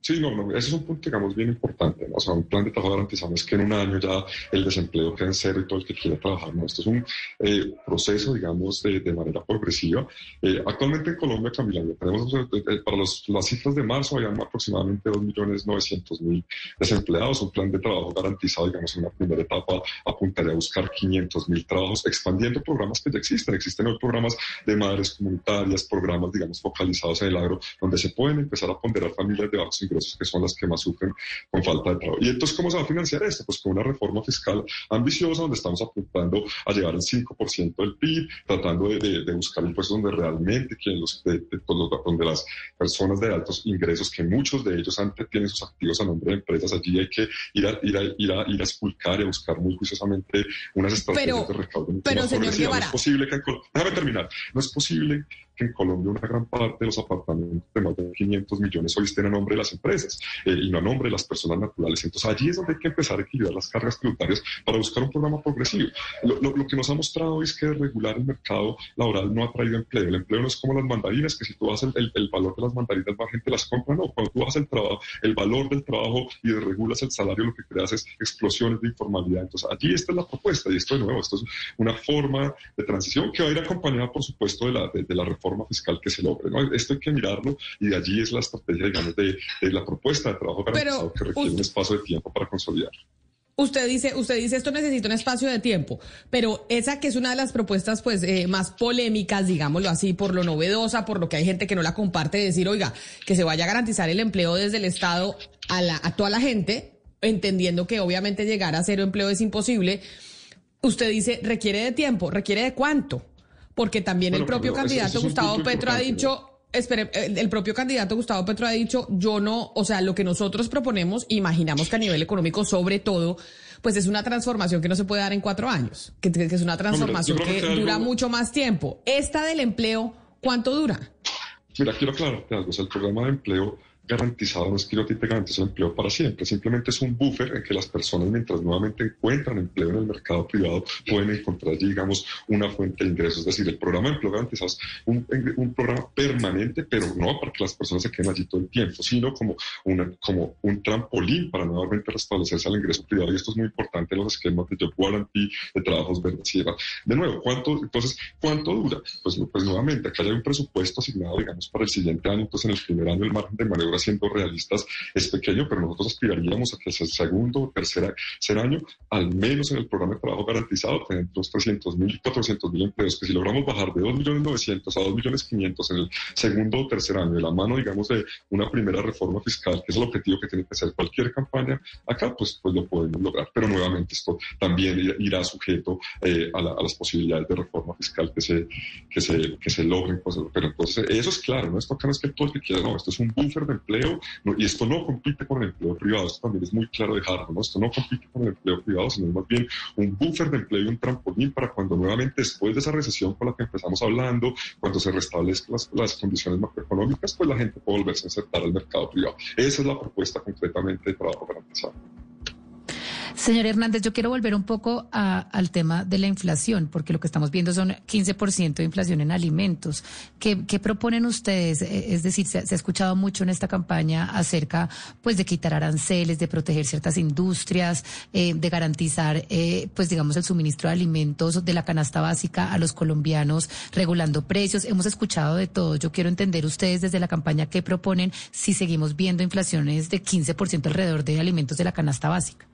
Sí, no, no, ese es un punto, digamos, bien importante. O sea, un plan de trabajo garantizado es que en un año ya el desempleo quede en cero y todo el que quiera trabajar. ¿no? Esto es un eh, proceso, digamos, de, manera progresiva. Eh, actualmente en Colombia, Camila, tenemos eh, para los, las cifras de marzo, hay aproximadamente 2.900.000 desempleados. Un plan de trabajo garantizado, digamos, en una primera etapa apuntaría a buscar 500.000 trabajos, expandiendo programas que ya existen. Existen hoy programas de madres comunitarias, programas, digamos, focalizados en el agro, donde se pueden empezar a ponderar familias de bajos que son las que más sufren con falta de trabajo. Y entonces, ¿cómo se va a financiar esto? Pues con una reforma fiscal ambiciosa donde estamos apuntando a llevar el 5% del PIB, tratando de, de, buscar impuestos donde realmente quien los, de, donde las personas de altos ingresos, que muchos de ellos antes tienen sus activos a nombre de empresas, allí hay que ir a, ir a, ir a, ir a esculcar y a buscar muy juiciosamente unas estrategias de recaudo. Pero, señor Guevara. No es posible que, déjame terminar, no es posible que en Colombia una gran parte de los apartamentos de más de 500 millones hoy estén a nombre de las empresas eh, y no a nombre de las personas naturales. Entonces allí es donde hay que empezar a equilibrar las cargas tributarias para buscar un programa progresivo. Lo, lo que nos ha mostrado es que regular el mercado laboral no ha traído empleo. El empleo no es como las mandarinas, que si tú haces el, el, valor de las mandarinas, más gente las compra. No, cuando tú haces el trabajo, el valor del trabajo y regulas el salario, lo que creas es explosiones de informalidad. Entonces, allí esta es la propuesta y esto de nuevo, esto es una forma de transición que va a ir acompañada, por supuesto, de la, de, la reforma fiscal que se logre. ¿no? Esto hay que mirarlo y de allí es la estrategia, digamos, de, la propuesta de trabajo garantizado que requiere un espacio de tiempo para consolidar. Usted dice, usted dice esto necesita un espacio de tiempo, pero esa que es una de las propuestas pues eh, más polémicas, digámoslo así, por lo novedosa, por lo que hay gente que no la comparte, decir, oiga, que se vaya a garantizar el empleo desde el Estado a, la, a toda la gente, entendiendo que obviamente llegar a cero empleo es imposible. Usted dice, requiere de tiempo, requiere de cuánto, porque también el propio candidato Gustavo Petro ha dicho espere, el propio candidato Gustavo Petro ha dicho, yo no, o sea, lo que nosotros proponemos, imaginamos que a nivel económico, sobre todo, pues es una transformación que no se puede dar en cuatro años, que, es una transformación que, dura mucho más tiempo. Esta del empleo, ¿cuánto dura? Mira, quiero aclararte algo, o sea, el programa de empleo garantizado, no es que yo te garantice el empleo para siempre, simplemente es un buffer en que las personas mientras nuevamente encuentran empleo en el mercado privado pueden encontrar, digamos, una fuente de ingresos. Es decir, el programa de empleo garantizado es un, programa permanente, pero no para que las personas se queden allí todo el tiempo, sino como, una, como un trampolín para nuevamente restablecerse al ingreso privado. Y esto es muy importante en los esquemas de Job Guarantee, de trabajos verdes y. De nuevo, ¿cuánto, entonces, ¿cuánto dura? Pues, pues nuevamente, acá hay un presupuesto asignado, digamos, para el siguiente año, entonces en el primer año el margen de maniobra siendo realistas, es pequeño, pero nosotros aspiraríamos a que el segundo o tercer, año, al menos en el programa de trabajo garantizado, tener los 300 mil y 400 mil empleos, que si logramos bajar de 2.900.000 a 2.500.000 en el segundo o tercer año, de la mano, digamos, de una primera reforma fiscal, que es el objetivo que tiene que ser cualquier campaña, acá pues, pues lo podemos lograr. Pero nuevamente esto también irá sujeto eh, a, las posibilidades de reforma fiscal que se, que se, que se logren. Pues, pero entonces, eso es claro, ¿no? Esto acá no es que todo el que quiera, no, esto es un buffer de empleo y esto no compite con el empleo privado, esto también es muy claro dejarlo, ¿no? Esto no compite con el empleo privado, sino más bien un buffer de empleo y un trampolín para cuando nuevamente después de esa recesión con la que empezamos hablando, cuando se restablezcan las, condiciones macroeconómicas, pues la gente puede volverse a insertar al mercado privado. Esa es la propuesta concretamente de trabajo garantizado. Señor Hernández, yo quiero volver un poco al tema de la inflación, porque lo que estamos viendo son 15% de inflación en alimentos. ¿Qué, proponen ustedes? Eh, es decir, se, ha escuchado mucho en esta campaña acerca pues, de quitar aranceles, de proteger ciertas industrias, eh, de garantizar, eh, pues digamos, el suministro de alimentos de la canasta básica a los colombianos, regulando precios. Hemos escuchado de todo. Yo quiero entender ustedes desde la campaña qué proponen si seguimos viendo inflaciones de 15% alrededor de alimentos de la canasta básica.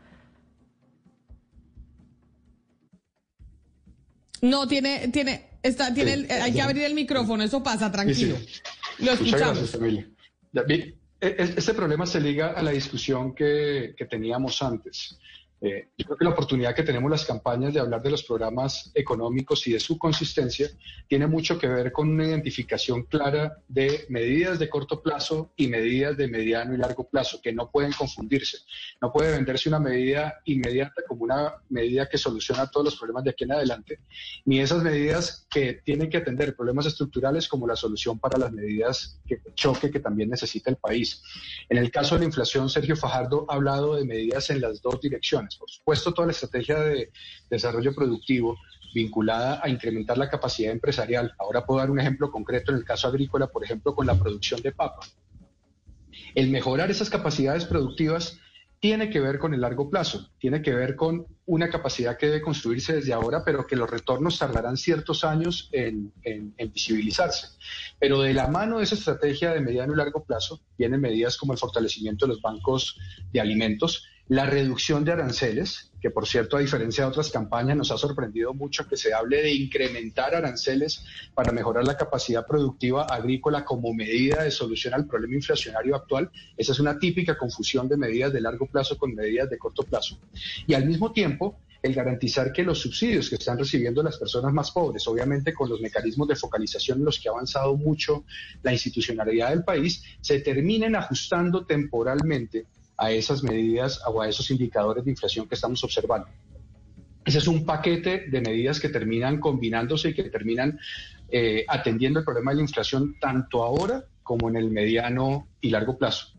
No, tiene, tiene, está, tiene, hay que abrir el micrófono, eso pasa, tranquilo. Lo escuchamos. E, e, este problema se liga a la discusión que, que teníamos antes. Eh, yo creo que la oportunidad que tenemos las campañas de hablar de los programas económicos y de su consistencia tiene mucho que ver con una identificación clara de medidas de corto plazo y medidas de mediano y largo plazo, que no pueden confundirse. No puede venderse una medida inmediata como una medida que soluciona todos los problemas de aquí en adelante, ni esas medidas que tienen que atender problemas estructurales como la solución para las medidas que choque que también necesita el país. En el caso de la inflación, Sergio Fajardo ha hablado de medidas en las dos direcciones por supuesto, toda la estrategia de desarrollo productivo vinculada a incrementar la capacidad empresarial. Ahora puedo dar un ejemplo concreto en el caso agrícola, por ejemplo, con la producción de papa. El mejorar esas capacidades productivas tiene que ver con el largo plazo, tiene que ver con una capacidad que debe construirse desde ahora, pero que los retornos tardarán ciertos años en, visibilizarse. Pero de la mano de esa estrategia de mediano y largo plazo vienen medidas como el fortalecimiento de los bancos de alimentos, la reducción de aranceles, que por cierto, a diferencia de otras campañas, nos ha sorprendido mucho que se hable de incrementar aranceles para mejorar la capacidad productiva agrícola como medida de solución al problema inflacionario actual. Esa es una típica confusión de medidas de largo plazo con medidas de corto plazo. Y al mismo tiempo, el garantizar que los subsidios que están recibiendo las personas más pobres, obviamente con los mecanismos de focalización en los que ha avanzado mucho la institucionalidad del país, se terminen ajustando temporalmente a esas medidas o a esos indicadores de inflación que estamos observando. Ese es un paquete de medidas que terminan combinándose y que terminan eh, atendiendo el problema de la inflación tanto ahora como en el mediano y largo plazo.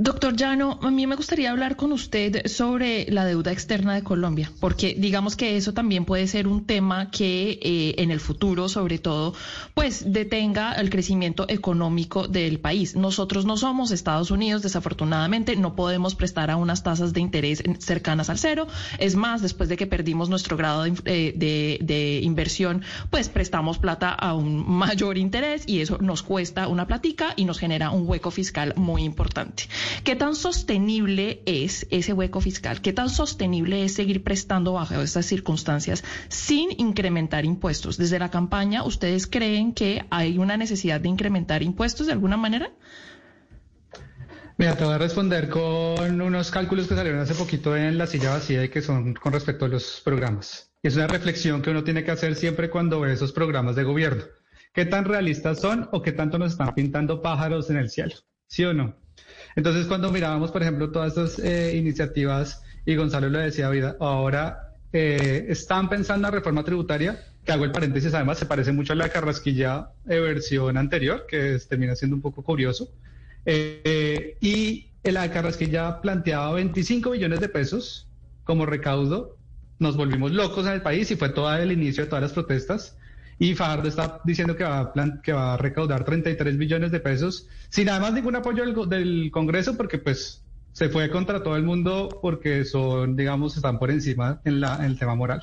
Doctor Llano, a mí me gustaría hablar con usted sobre la deuda externa de Colombia, porque digamos que eso también puede ser un tema que eh, en el futuro, sobre todo, pues detenga el crecimiento económico del país. Nosotros no somos Estados Unidos, desafortunadamente, no podemos prestar a unas tasas de interés cercanas al cero. Es más, después de que perdimos nuestro grado de, eh, de inversión, pues prestamos plata a un mayor interés y eso nos cuesta una platica y nos genera un hueco fiscal muy importante. ¿Qué tan sostenible es ese hueco fiscal? ¿Qué tan sostenible es seguir prestando bajo estas circunstancias sin incrementar impuestos? Desde la campaña, ¿ustedes creen que hay una necesidad de incrementar impuestos de alguna manera? Mira, te voy a responder con unos cálculos que salieron hace poquito en la silla vacía y que son con respecto a los programas. Es una reflexión que uno tiene que hacer siempre cuando ve esos programas de gobierno. ¿Qué tan realistas son o qué tanto nos están pintando pájaros en el cielo? ¿Sí o no? Entonces, cuando mirábamos, por ejemplo, todas estas eh, iniciativas, y Gonzalo lo decía, ahora eh, están pensando en la reforma tributaria, que hago el paréntesis, además se parece mucho a la carrasquilla de versión anterior, que termina siendo un poco curioso. Eh, y la carrasquilla planteaba 25 billones de pesos como recaudo. Nos volvimos locos en el país y fue todo el inicio de todas las protestas y Fajardo está diciendo que va, a que va a recaudar 33 billones de pesos sin además ningún apoyo del, del Congreso porque pues se fue contra todo el mundo porque son, digamos, están por encima en, la, en el tema moral.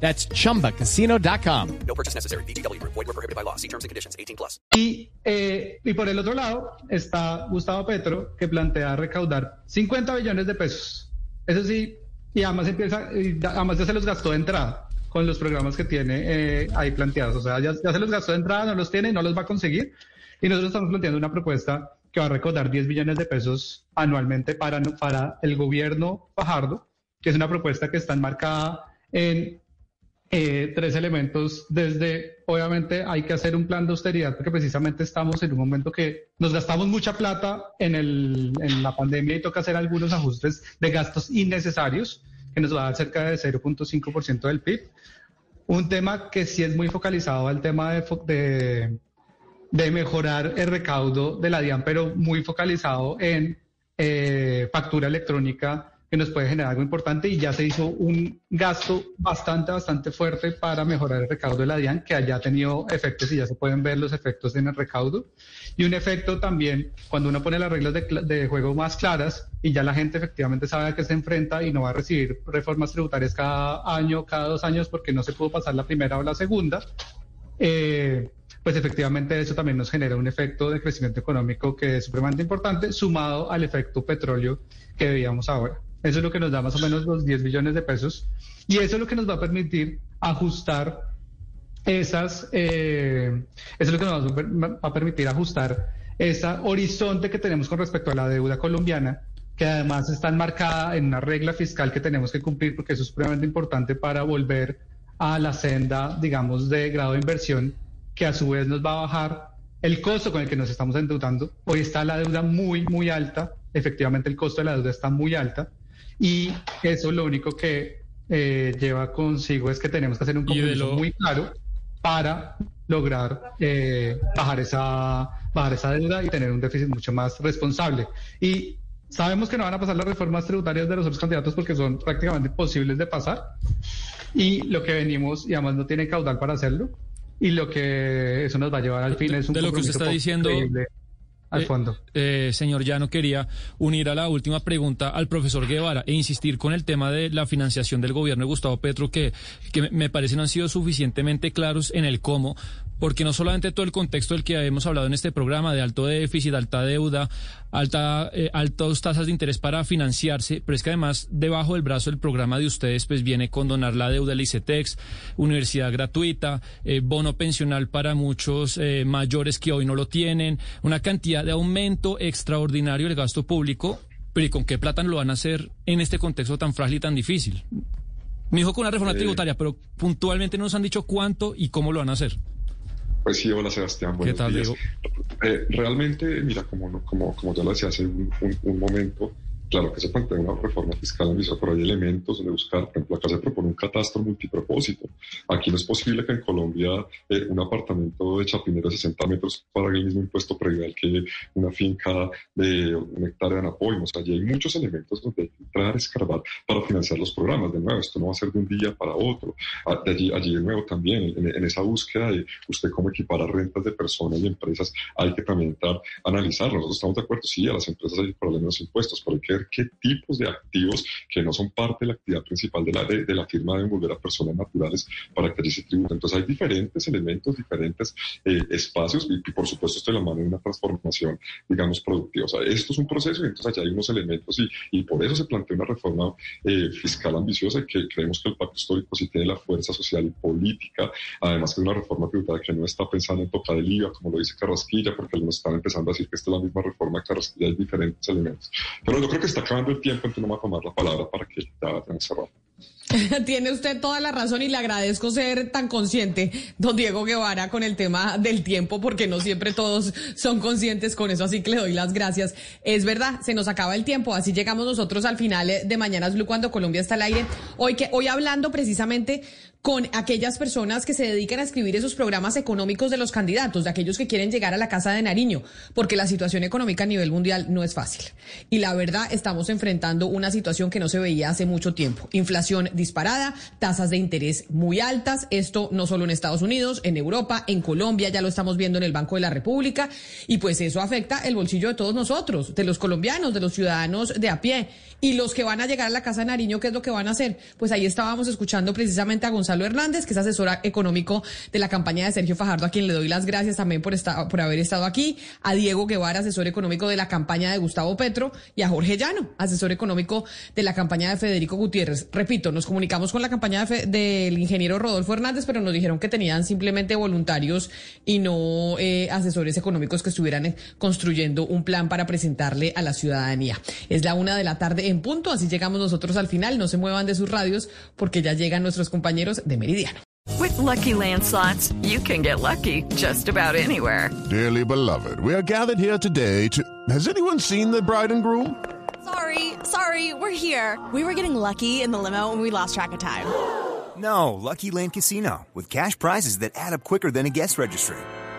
That's chumbacasino.com. No purchase necessary. BGW. Void were prohibited by law. See terms and conditions. 18 plus. Y, eh, y por el otro lado está Gustavo Petro, que plantea recaudar 50 billones de pesos. Eso sí, y además empieza, y además ya se los gastó de entrada con los programas que tiene eh, ahí planteados. O sea, ya, ya se los gastó de entrada, no los tiene y no los va a conseguir. Y nosotros estamos planteando una propuesta que va a recaudar 10 billones de pesos anualmente para, para el gobierno Fajardo, que es una propuesta que está enmarcada en eh, tres elementos. Desde, obviamente, hay que hacer un plan de austeridad porque precisamente estamos en un momento que nos gastamos mucha plata en, el, en la pandemia y toca hacer algunos ajustes de gastos innecesarios que nos va a dar cerca de 0.5% del PIB. Un tema que sí es muy focalizado al tema de, de, de mejorar el recaudo de la DIAN, pero muy focalizado en eh, factura electrónica que nos puede generar algo importante y ya se hizo un gasto bastante, bastante fuerte para mejorar el recaudo de la DIAN, que haya tenido efectos y ya se pueden ver los efectos en el recaudo. Y un efecto también cuando uno pone las reglas de, de juego más claras y ya la gente efectivamente sabe a qué se enfrenta y no va a recibir reformas tributarias cada año, cada dos años, porque no se pudo pasar la primera o la segunda. Eh, pues efectivamente eso también nos genera un efecto de crecimiento económico que es supremamente importante, sumado al efecto petróleo que veíamos ahora. Eso es lo que nos da más o menos los 10 billones de pesos. Y eso es lo que nos va a permitir ajustar esas, eh, eso es lo que nos va a permitir ajustar ese horizonte que tenemos con respecto a la deuda colombiana, que además está enmarcada en una regla fiscal que tenemos que cumplir porque eso es supremamente importante para volver a la senda, digamos, de grado de inversión, que a su vez nos va a bajar el costo con el que nos estamos endeudando. Hoy está la deuda muy, muy alta. Efectivamente, el costo de la deuda está muy alta. Y eso lo único que eh, lleva consigo es que tenemos que hacer un compromiso muy claro para lograr eh, bajar, esa, bajar esa deuda y tener un déficit mucho más responsable. Y sabemos que no van a pasar las reformas tributarias de los otros candidatos porque son prácticamente imposibles de pasar. Y lo que venimos, y además no tiene caudal para hacerlo, y lo que eso nos va a llevar al fin es un de lo que usted está diciendo al Eh, fondo. eh, señor Llano, quería unir a la última pregunta al profesor Guevara e insistir con el tema de la financiación del gobierno de Gustavo Petro, que, que me parece no han sido suficientemente claros en el cómo, porque no solamente todo el contexto del que hemos hablado en este programa de alto déficit, alta deuda, alta, eh, altas tasas de interés para financiarse, pero es que además debajo del brazo del programa de ustedes pues viene condonar la deuda del ICETEX, universidad gratuita, eh, bono pensional para muchos eh, mayores que hoy no lo tienen, una cantidad de aumento extraordinario del gasto público, pero ¿y con qué plata lo van a hacer en este contexto tan frágil y tan difícil? Me dijo con una reforma tributaria, pero puntualmente no nos han dicho cuánto y cómo lo van a hacer. Pues sí, hola Sebastián, ¿Qué buenos tal, días. Eh, realmente, mira, como, como, como ya lo decía hace un, un- un momento, claro que se plantea una reforma fiscal ambiciosa, pero hay elementos de buscar, por ejemplo, acá se propone un catastro multipropósito. Aquí no es posible que en Colombia eh, un apartamento de Chapinero de 60 metros pague el mismo impuesto predial que una finca de una hectárea de Anapoima. Allí hay muchos elementos donde hay que entrar escarbar para financiar los programas. De nuevo, esto no va a ser de un día para otro. Ah, allí, allí de nuevo también, en, en esa búsqueda de usted cómo equiparar rentas de personas y empresas, hay que también entrar a analizarlo. Nosotros estamos de acuerdo, sí, a las empresas hay que cobrarle menos impuestos, pero hay que qué tipos de activos que no son parte de la actividad principal de la, de, de la firma deben volver a personas naturales para que allí se tributen. Entonces hay diferentes elementos, diferentes eh, espacios y, y, por supuesto esto de la mano de una transformación, digamos, productiva. O sea, esto es un proceso y entonces allá hay unos elementos y, y por eso se plantea una reforma eh, fiscal ambiciosa y que creemos que el pacto histórico sí tiene la fuerza social y política, además que es una reforma tributaria que no está pensando en tocar el IVA, como lo dice Carrasquilla, porque algunos están empezando a decir que esta es la misma reforma Carrasquilla, hay diferentes elementos. Pero yo creo que está acabando el tiempo, entonces no me a tomar la palabra para que ya cerrado. Tiene usted toda la razón y le agradezco ser tan consciente, don Diego Guevara, con el tema del tiempo, porque no siempre todos son conscientes con eso, así que le doy las gracias. Es verdad, se nos acaba el tiempo, así llegamos nosotros al final de Mañanas Blue cuando Colombia está al aire. Hoy que hoy hablando precisamente con aquellas personas que se dedican a escribir esos programas económicos de los candidatos, de aquellos que quieren llegar a la Casa de Nariño, porque la situación económica a nivel mundial no es fácil. Y la verdad, estamos enfrentando una situación que no se veía hace mucho tiempo. Inflación disparada, tasas de interés muy altas, esto no solo en Estados Unidos, en Europa, en Colombia, ya lo estamos viendo en el Banco de la República, y pues eso afecta el bolsillo de todos nosotros, de los colombianos, de los ciudadanos de a pie. Y los que van a llegar a la Casa de Nariño, ¿qué es lo que van a hacer? Pues ahí estábamos escuchando precisamente a Gonzalo Hernández, que es asesora económico de la campaña de Sergio Fajardo, a quien le doy las gracias también por, estar, por haber estado aquí, a Diego Guevara, asesor económico de la campaña de Gustavo Petro, y a Jorge Llano, asesor económico de la campaña de Federico Gutiérrez. Repito, nos comunicamos con la campaña de del ingeniero Rodolfo Hernández, pero nos dijeron que tenían simplemente voluntarios y no eh, asesores económicos que estuvieran eh, construyendo un plan para presentarle a la ciudadanía. Es la una de la tarde en punto, así llegamos nosotros al final. No se muevan de sus radios porque ya llegan nuestros compañeros de Meridiano. With lucky landslots, you can get lucky just about anywhere. Dearly beloved, we are gathered here today to. Has anyone seen the bride and groom? Sorry, sorry, we're here. We were getting lucky in the limo and we lost track of time. No, Lucky Land Casino, with cash prizes that add up quicker than a guest registry.